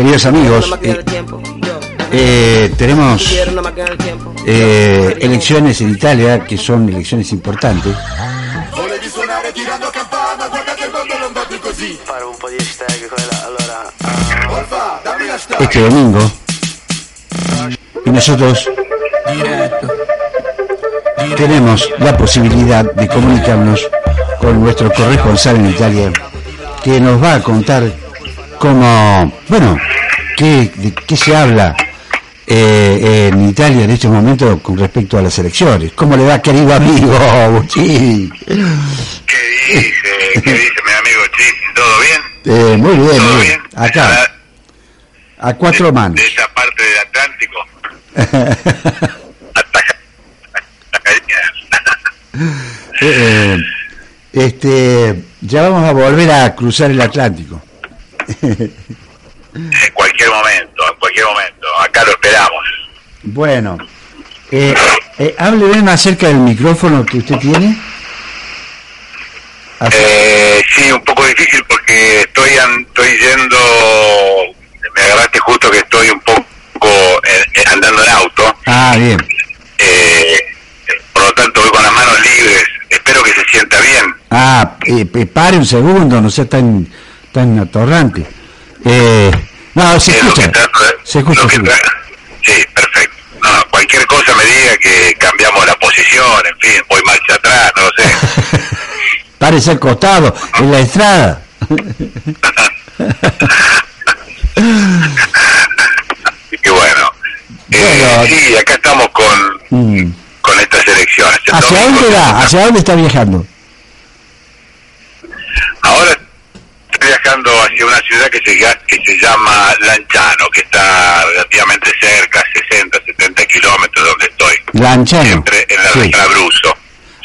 queridos amigos, eh, eh, tenemos eh, elecciones en Italia que son elecciones importantes. Este domingo. Y nosotros tenemos la posibilidad de comunicarnos con nuestro corresponsal en Italia, que nos va a contar cómo, bueno, qué, de qué se habla eh, en Italia en este momento con respecto a las elecciones. ¿Cómo le va, querido amigo? ¿Qué dice? ¿Qué dice mi amigo? ¿Todo bien? Eh, muy bien, ¿Todo muy bien? Acá, a cuatro de, manos. De esa parte del Atlántico. Ataca. Eh, este, ya vamos a volver a cruzar el Atlántico. Cualquier momento. Acá lo esperamos. Bueno, eh, eh, hable bien acerca del micrófono que usted tiene. Eh, sí, un poco difícil porque estoy estoy yendo, me agarraste justo que estoy un poco eh, eh, andando en auto, Ah, bien. eh, por lo tanto voy con las manos libres, espero que se sienta bien. Ah, pare un segundo, no sea tan, tan atorrante. Eh, no, se lo escucha. que Se escucha, sí. perfecto. No, cualquier cosa me diga que cambiamos la posición, en fin, voy marcha atrás, no lo sé. Párese al costado, en la estrada. Que bueno. Eh, Bueno. sí, acá estamos con, Mm. con estas elecciones. El ¿Hacia dónde va? ¿Hacia dónde está viajando? Ahora hacia una ciudad que se, que se llama Lanciano, que está relativamente cerca, 60, 70 kilómetros de donde estoy. Lanchano. Siempre en la Sí. región Abruzzo.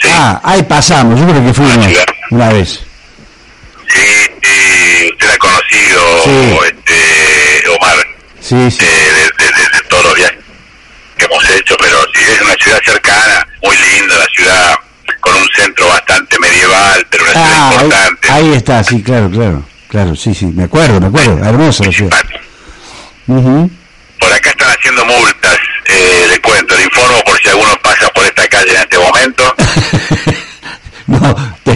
Sí, Ah, ahí pasamos, yo creo que fuimos una vez. sí, sí, usted ha conocido, Sí. este, Omar, Sí, sí. eh, de, de- de- de todos los viajes que hemos hecho, pero sí, es una ciudad cercana, muy linda, la ciudad con un centro bastante medieval, pero una ciudad Ah, ahí, importante. ahí está, sí, claro, claro. Claro, sí, sí, me acuerdo, me acuerdo. Hermosa la ciudad. Ujú. Por acá están haciendo multas, eh, le cuento, le informo por si alguno pasa por esta calle en este momento. No, te-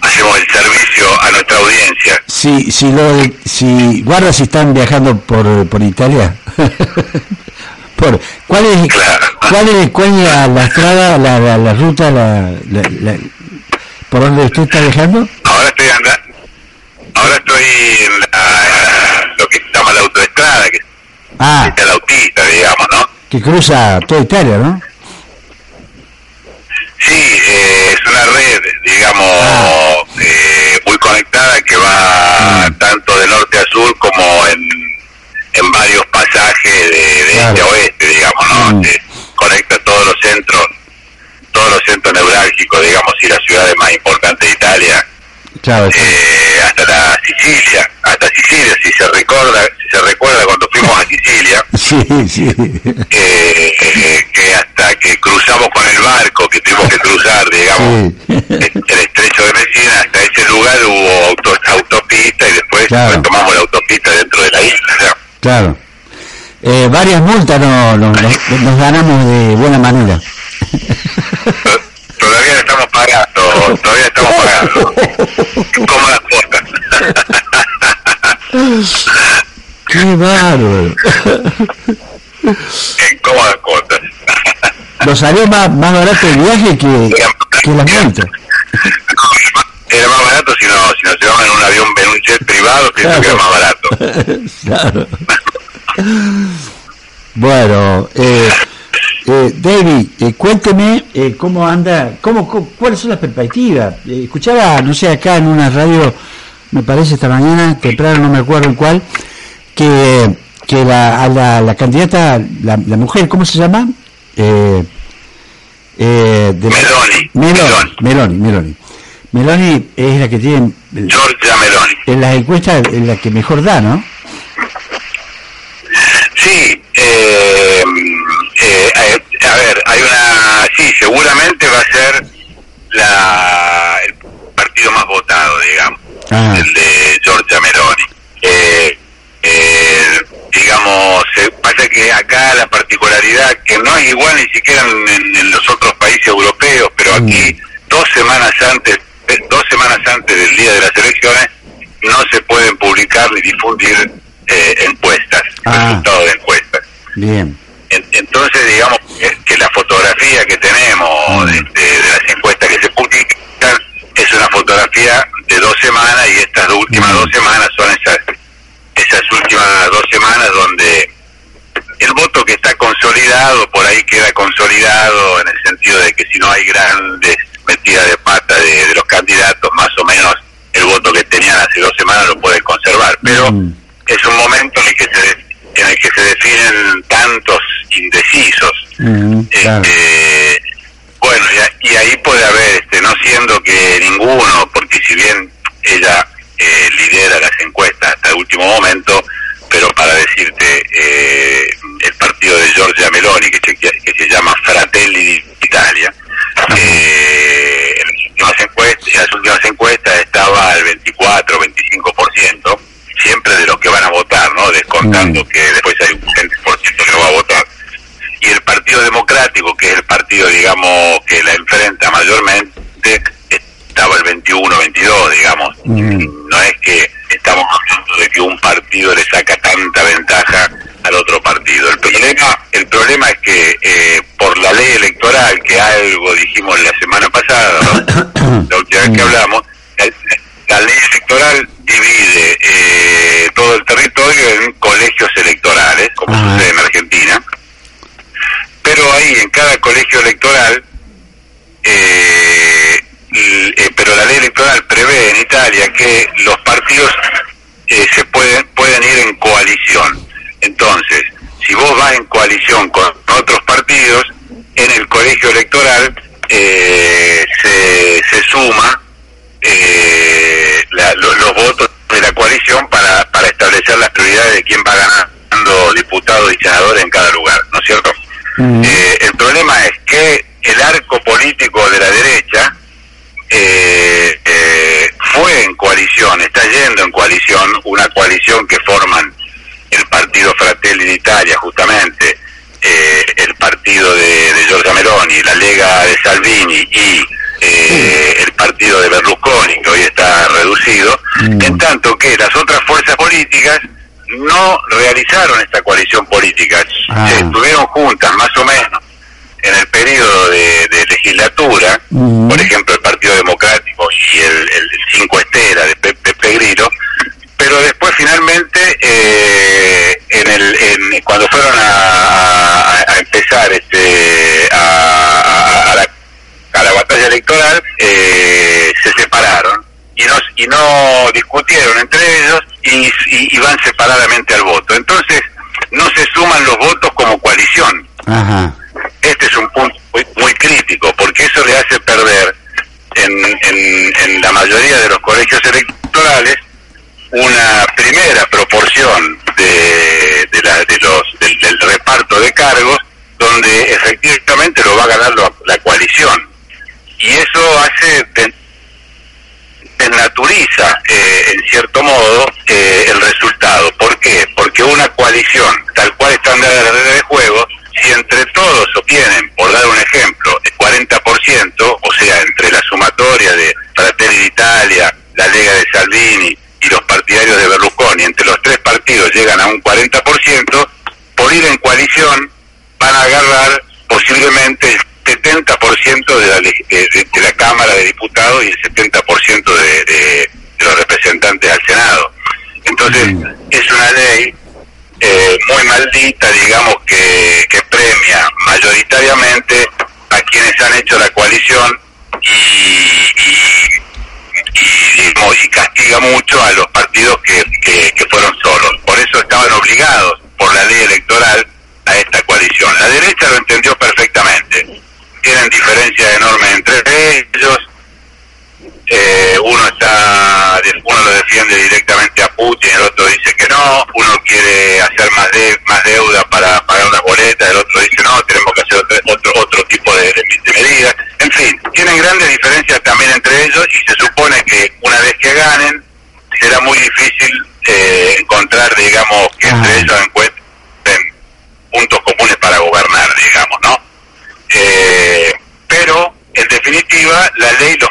Hacemos el servicio a nuestra audiencia. si, si, lo, si guarda si están viajando por, por Italia. por, ¿Cuál es, Claro. cuál es, cuál es la, estrada, la, la, la ruta, la- por donde usted está viajando? Ahora estoy andando, ahora estoy en la- lo que se llama la autoestrada, que Ah, es la autista, digamos, ¿no? que cruza toda Italia, ¿no? Sí, eh, es una red, digamos, Ah. eh, muy conectada que va Mm. tanto de norte a sur como en, en varios pasajes de, de Claro. este a oeste, digamos, ¿no? Mm. Que conecta todos los centros, todos los centros neurálgicos, digamos, y las ciudades más importantes de Italia, Claro, sí. eh, hasta la Sicilia, hasta Sicilia, si se recuerda, si se recuerda cuando fuimos a Sicilia, Sí, sí. eh, eh, que hasta que cruzamos con el barco, que tuvimos que cruzar, digamos, el estrecho de Messina, hasta ese lugar hubo auto- autopista y después Claro. tomamos la autopista dentro de la isla. Claro. Eh, varias multas no, no- nos, nos ganamos de buena manera. to- todavía la estamos todavía estamos pagando. Como las costas. ¡Qué bárbaro! en cómodas costas. Nos salió más, más barato el viaje que, que las multas. Era más barato si, no, si nos llevaban en un avión, en un jet privado, pienso que era más barato. claro. Bueno, eh, eh, David, eh, cuénteme eh, cómo anda, cómo, cómo- cuáles son las perspectivas. Eh, escuchaba, no sé, acá en una radio me parece esta mañana, temprano, no me acuerdo en cuál, que, que la, a la, la candidata, la, la mujer, ¿cómo se llama? Eh, eh, de Meloni. Meloni. Meloni, Meloni. Meloni es la que tiene... Giorgia Meloni. En las encuestas es la que mejor da, ¿no? Sí, eh, eh, a ver, hay una... Sí, seguramente va a ser la, el partido más votado, digamos, ah. el de Giorgia Meloni. Eh, eh, digamos, pasa que acá la particularidad, que no es igual ni siquiera en, los otros países europeos, pero aquí mm. dos semanas antes, dos semanas antes del día de las elecciones, no se pueden publicar ni difundir eh, encuestas, ah. resultados de encuestas. Bien. entonces, digamos que, la fotografía que tenemos mm. de, las encuestas que se publican es una fotografía de dos semanas y estas últimas mm. dos semanas son esas esas últimas dos semanas donde el voto que está consolidado, por ahí queda consolidado en el sentido de que si no hay grandes metidas de pata de, los candidatos, más o menos el voto que tenían hace dos semanas lo pueden conservar. Pero mm. es un momento en el que se en el que se definen tantos indecisos. Mm, este, bueno, y, y, ahí puede haber, este, no siendo que ninguno, porque si bien ella eh, lidera las encuestas hasta el último momento, pero para decirte, eh, el partido de Giorgia Meloni, que se, que se llama Fratelli d'Italia, eh, en, las últimas encuestas, en las últimas encuestas estaba al 24-25%, siempre de los que van a votar, ¿no? Descontando mm. que después hay un 20% que no va a votar. Y el Partido Democrático, que es el partido, digamos, que la enfrenta mayormente, estaba el 21-22, digamos. Mm. No es que estamos hablando de que un partido le saca tanta ventaja al otro partido. El problema, el problema es que eh, por la ley electoral, que algo dijimos la semana pasada, la última vez que mm. hablamos, la, ley electoral divide eh, todo el territorio en colegios electorales, como sucede en Argentina, pero ahí en cada colegio electoral eh, eh, pero la ley electoral prevé en Italia que los partidos eh, se pueden pueden ir en coalición. Entonces, si vos vas en coalición con otros partidos, en el colegio electoral eh, se, se suma los, votos de la coalición para, para establecer las prioridades de quién va ganando diputados y senadores en cada lugar, ¿no es cierto? Mm. el problema es que el arco político de la derecha eh, eh, fue en coalición, está yendo en coalición, una coalición que forman Justamente, eh, el partido de, de Giorgia Meloni, la Lega de Salvini y eh, el partido de Berlusconi, que hoy está reducido, mm. en tanto que las otras fuerzas políticas no realizaron esta coalición política, ah. estuvieron juntas más o menos en el periodo de, legislatura, por ejemplo el Partido Democrático y el, el Cinco Estela de Pepe Grillo, pero después finalmente eh, en el cuando fueron a, empezar este a, la, a la batalla electoral eh, se separaron y no y no discutieron entre ellos y, y, van separadamente al voto. Entonces no se suman los votos como coalición este es un punto muy, crítico, porque eso le hace perder en, en, la mayoría de los colegios electorales una primera proporción de, de, la, de los del, reparto de cargos donde efectivamente lo va a ganar la, coalición y eso hace desnaturiza eh, en cierto modo eh, el resultado ¿por qué? porque una coalición tal cual están dadas las reglas de juego si entre todos obtienen, por dar un ejemplo, el 40%, o sea, entre la sumatoria de Fratelli d'Italia, la Lega de Salvini y los partidarios de Berlusconi, entre los tres partidos llegan a un 40%, por ir en coalición van a agarrar posiblemente el 70% de la, de, la Cámara de Diputados y el 70% de, de, los representantes al Senado. Entonces, es una ley eh, muy maldita, digamos, que, que premia mayoritariamente a quienes han hecho la coalición y, y, y, castiga mucho a los partidos que, que, fueron solos. Por eso estaban obligados por la ley electoral a esta coalición. La derecha lo entendió perfectamente. Tienen diferencias enormes entre ellos. Eh, uno está uno lo defiende directamente a Putin, el otro dice que no, uno quiere hacer más de, más deuda para pagar una boleta, el otro dice no, tenemos que hacer otro otro, tipo de medidas. En fin, tienen grandes diferencias también entre ellos y se supone que una vez que ganen será muy difícil eh, encontrar, digamos, que entre ellos encuentren puntos comunes para gobernar, digamos, ¿no? Eh, pero, en definitiva, la ley los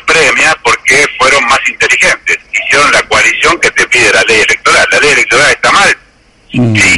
Mm.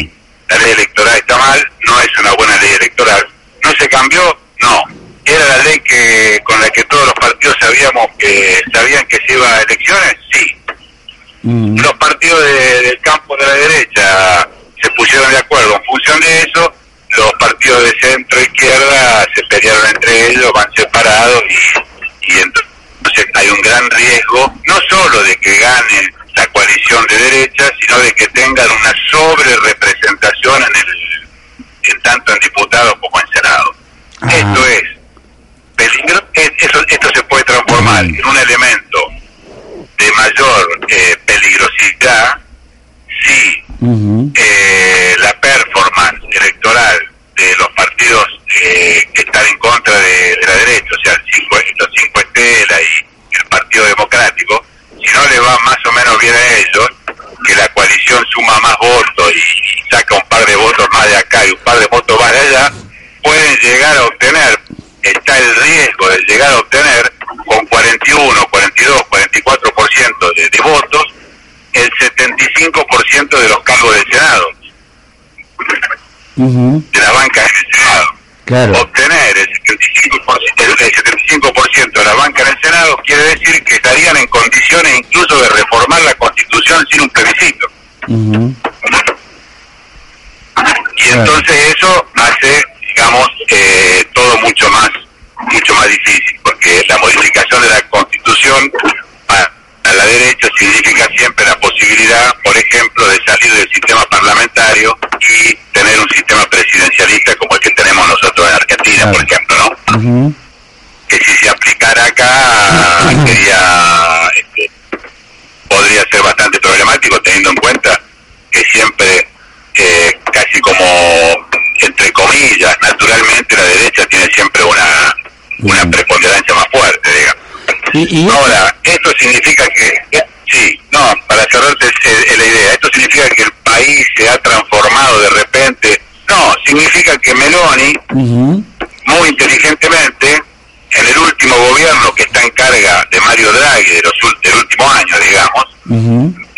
De del Senado, de la banca del Senado. Obtener el 75%, el 75% de la banca en el Senado quiere decir que estarían en condiciones incluso de reformar la Constitución sin un plebiscito. Y entonces eso hace digamos, eh, todo mucho más, mucho más difícil, porque la modificación de la Constitución la derecha significa siempre la posibilidad, por ejemplo, de salir del sistema parlamentario y tener un sistema presidencialista como el que tenemos nosotros en Argentina, por ejemplo, ¿no? Que si se aplicara acá sería, este, podría ser bastante problemático teniendo en cuenta que siempre eh, casi como entre comillas, naturalmente la derecha tiene siempre una, una preponderancia más fuerte, digamos. Ahora, esto significa que, sí, no, para cerrarte la idea, esto significa que el país se ha transformado de repente, no, significa que Meloni, muy inteligentemente, en el último gobierno que está en carga de Mario Draghi, de los, del último año, digamos,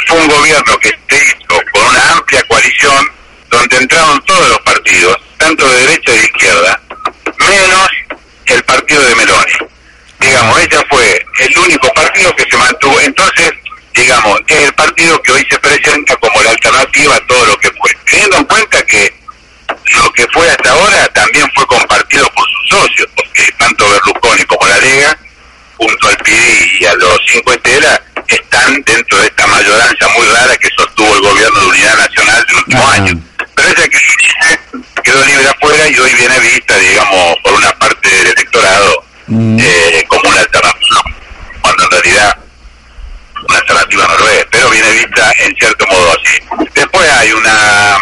fue un gobierno que se hizo con una amplia coalición donde entraron todos los partidos, tanto de derecha y de izquierda, menos el partido de Meloni. Digamos, ella fue el único partido que se mantuvo. Entonces, digamos, es el partido que hoy se presenta como la alternativa a todo lo que fue. Teniendo en cuenta que lo que fue hasta ahora también fue compartido por sus socios, porque tanto Berlusconi como la Lega, junto al PD y a los cinco Estela, están dentro de esta mayoranza muy rara que sostuvo el gobierno de unidad nacional del último año pero esa que quedó libre afuera y hoy viene vista, digamos, por una parte del electorado mm. eh, como una alternativa, cuando en realidad una alternativa no lo es, pero viene vista en cierto modo así. Después hay una,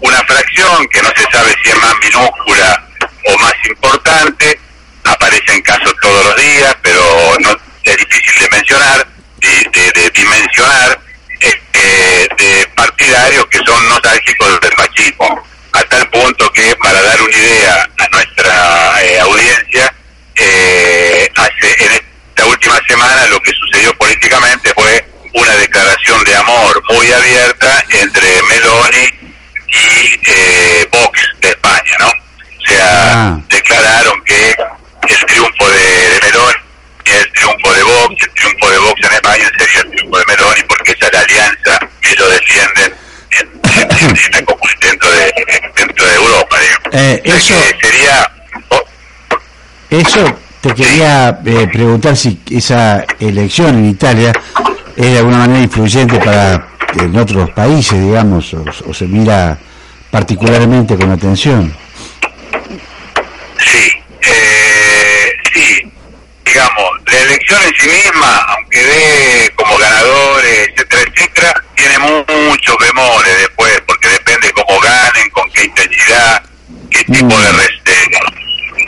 una fracción que no se sabe si es más minúscula o más importante, aparecen casos todos los días, pero no es difícil de mencionar, de, de dimensionar, eh, de partidarios que son nostálgicos del machismo, a tal punto que, para dar una idea a nuestra eh, audiencia, eh, hace en esta última semana lo que sucedió políticamente fue una declaración de amor muy abierta entre Meloni y eh, Vox de España, ¿no? O sea, ah. declararon que el triunfo de, de Meloni el triunfo de Vox, el triunfo de Vox en España sería el triunfo de Meloni, porque esa es la alianza que ellos defienden dentro, de, dentro de Europa. Eh, eso, sería... eso te quería eh, preguntar si esa elección en Italia es de alguna manera influyente para en otros países, digamos, o, se mira particularmente con atención. Sí, eh, sí, digamos, la elección en sí misma, aunque dé como ganadores, etcétera, etcétera, tiene muchos bemoles después, porque depende cómo ganen, con qué intensidad, qué tipo de, mm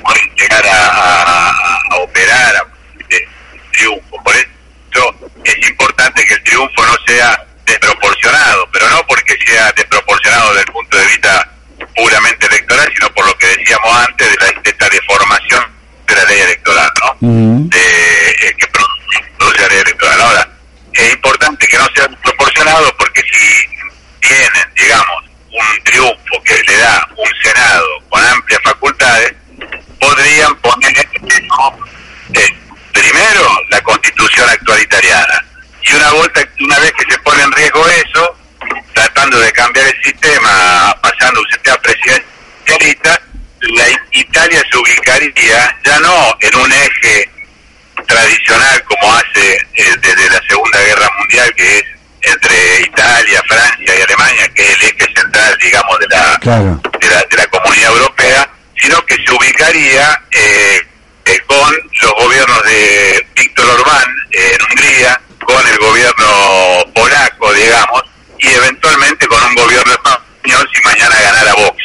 pueden llegar a, operar a triunfo. Por eso es importante que el triunfo no sea desproporcionado, pero no porque sea desproporcionado desde el punto de vista puramente electoral, sino por lo que decíamos antes de, la, esta deformación de la ley electoral, ¿no? de, eh, que produce la ley electoral. Ahora, es importante que no sea desproporcionado porque si tienen, digamos, un triunfo que le da un Senado con amplias facultades, podrían poner eh, primero la constitución actualitariana y una vuelta una vez que se pone en riesgo eso tratando de cambiar el sistema pasando un sistema presidencialista la Italia se ubicaría ya no en un eje tradicional como hace eh, desde la Segunda Guerra Mundial que es entre Italia, Francia y Alemania que es el eje central digamos de la, de la, de la comunidad europea sino que se ubicaría eh, eh, con los gobiernos de Víctor Orbán eh, en Hungría, con el gobierno polaco, digamos, y eventualmente con un gobierno español si mañana ganara Vox,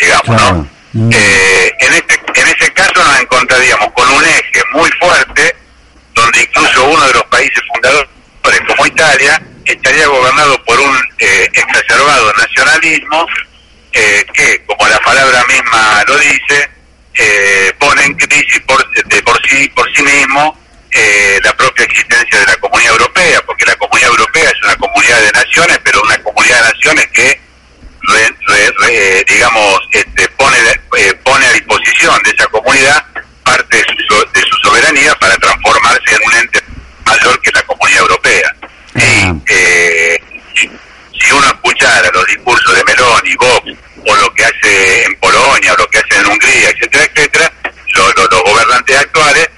digamos, ¿no? Mm. en, este, en ese caso nos encontraríamos con un eje muy fuerte, donde incluso uno de los países fundadores, como Italia, estaría gobernado por un exacerbado nacionalismo eh, que, como la palabra misma lo dice, eh, pone en crisis por, de por sí por sí mismo eh, la propia existencia de la Comunidad Europea, porque la Comunidad Europea es una comunidad de naciones, pero una comunidad de naciones que, digamos, este, pone, eh, pone a disposición de esa comunidad parte de su, de su soberanía para transformarse en un ente mayor que la Comunidad Europea. Y, si uno escuchara los discursos de Meloni, Vox o lo que hace en Polonia, o lo que hace en Hungría, etcétera, etcétera, los gobernantes actuales,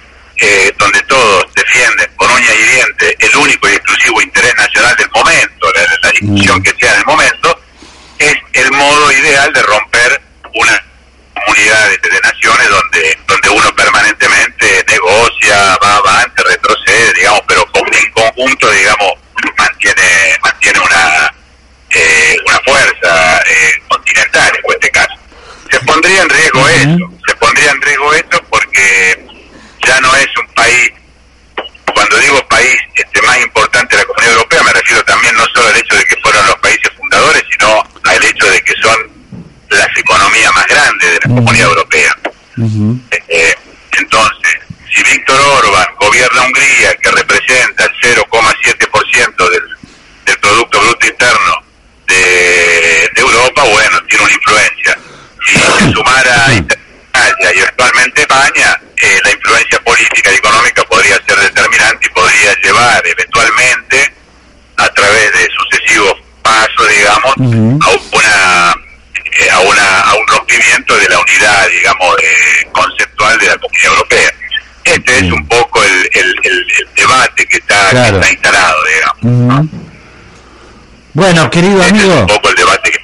eh, donde todos defienden con uña y diente el único y exclusivo interés nacional del momento, la, discusión mm. que sea en el momento, modo ideal de romper una comunidad de, naciones donde donde uno permanentemente negocia, va avante, retrocede, digamos, pero en conjunto, digamos, mantiene mantiene una eh, una fuerza eh, continental en este caso. Se pondría en riesgo eso, se pondría en riesgo esto porque ya no es un país, cuando digo país este más importante de la Comunidad Europea, me refiero también no solo al hecho de que fueron los países fundadores, sino al hecho de que son las economías más grandes de la Comunidad Europea. Eh, entonces, si Víctor Orban gobierna Hungría, que representa el 0,7% del, del Producto Bruto Interno de, Europa, bueno, tiene una influencia. Si se sumara a Italia y actualmente España, eh, la influencia política y económica podría ser determinante y podría llevar eventualmente, a través de sucesivos pasos, digamos, a una eh, a, una, a un rompimiento de la unidad, digamos, conceptual de la Comunidad Europea. Este es un poco el, el, debate que está, que está instalado, Bueno, querido amigo. Es un poco el debate que...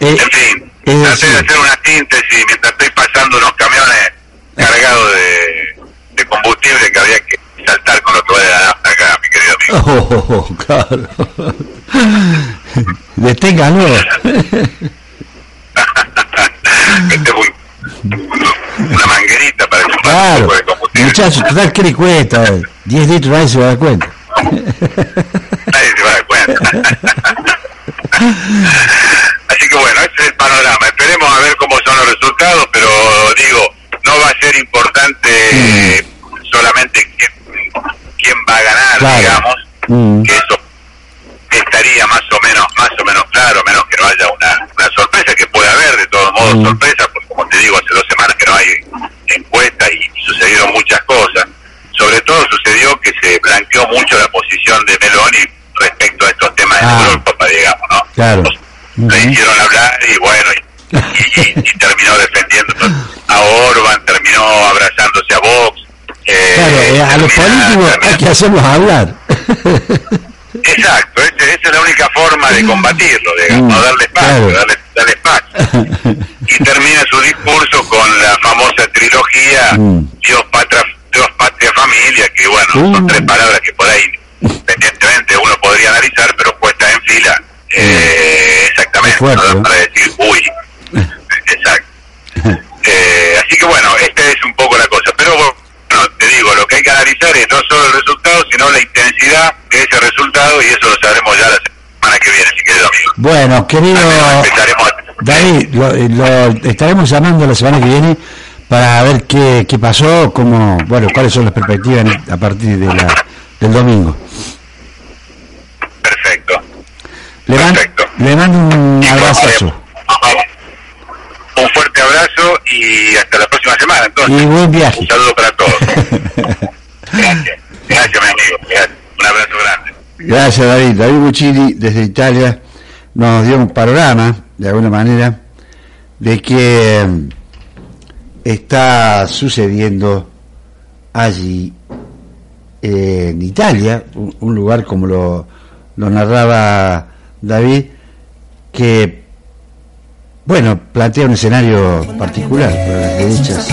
Eh, en fin, traté de hacer una síntesis mientras estoy pasando unos camiones cargados de, de combustible que había que saltar con los que de la nafta acá, mi querido amigo. Oh, oh claro. Deténgalo. este fue una manguerita para chupar claro. un poco de combustible. Muchachos, total, ¿qué le cuesta? 10 litros, nadie se va a dar cuenta. Nadie se va a dar cuenta. Así que bueno, ese es el panorama. Esperemos a ver cómo son los resultados, pero digo, no va a ser importante mm. solamente quién, va a ganar, digamos, mm. que eso estaría más o menos más o menos claro, menos que no haya una, una sorpresa, que puede haber de todos modos mm. sorpresa, porque como te digo, hace dos semanas que no hay encuesta y sucedieron muchas cosas sobre todo sucedió que se blanqueó mucho la posición de Meloni respecto a estos temas de ah. Europa, ¿no? Claro. Le hicieron hablar y bueno, y, terminó defendiendo a Orban, terminó abrazándose a Vox, Eh, a los políticos hay que hacerlos hablar. Exacto, esa es la única forma de combatirlo, digamos, mm, darle espacio, darle, darle espacio. y termina su discurso con la famosa trilogía mm. Dios, patria, Dios, patria, familia, que bueno, son mm. tres palabras que por ahí, evidentemente, uno podría analizar, pero puesta en fila, eh, exactamente, para decir, uy, exacto. Eh, así que bueno, esta es un poco la cosa, pero bueno, te digo, lo que hay que analizar es no solo el resultado, sino la intensidad de ese resultado y eso lo sabremos ya la semana que viene, si querido amigo. Bueno, querido David, lo, estaremos llamando la semana que viene para ver qué, qué pasó, cómo, bueno, cuáles son las perspectivas a partir de la, del domingo. Perfecto. Le, Perfecto. le mando un abrazo. Un fuerte abrazo y hasta la próxima semana. Entonces, y buen viaje. Un saludo para todos. Gracias. Gracias, mi amigo. Un abrazo grande. Gracias, David. David Buccini, desde Italia, nos dio un panorama, de alguna manera, de que mm, está sucediendo allí en Italia, un, lugar como lo, lo narraba David, que bueno, plantea un escenario particular para las derechas.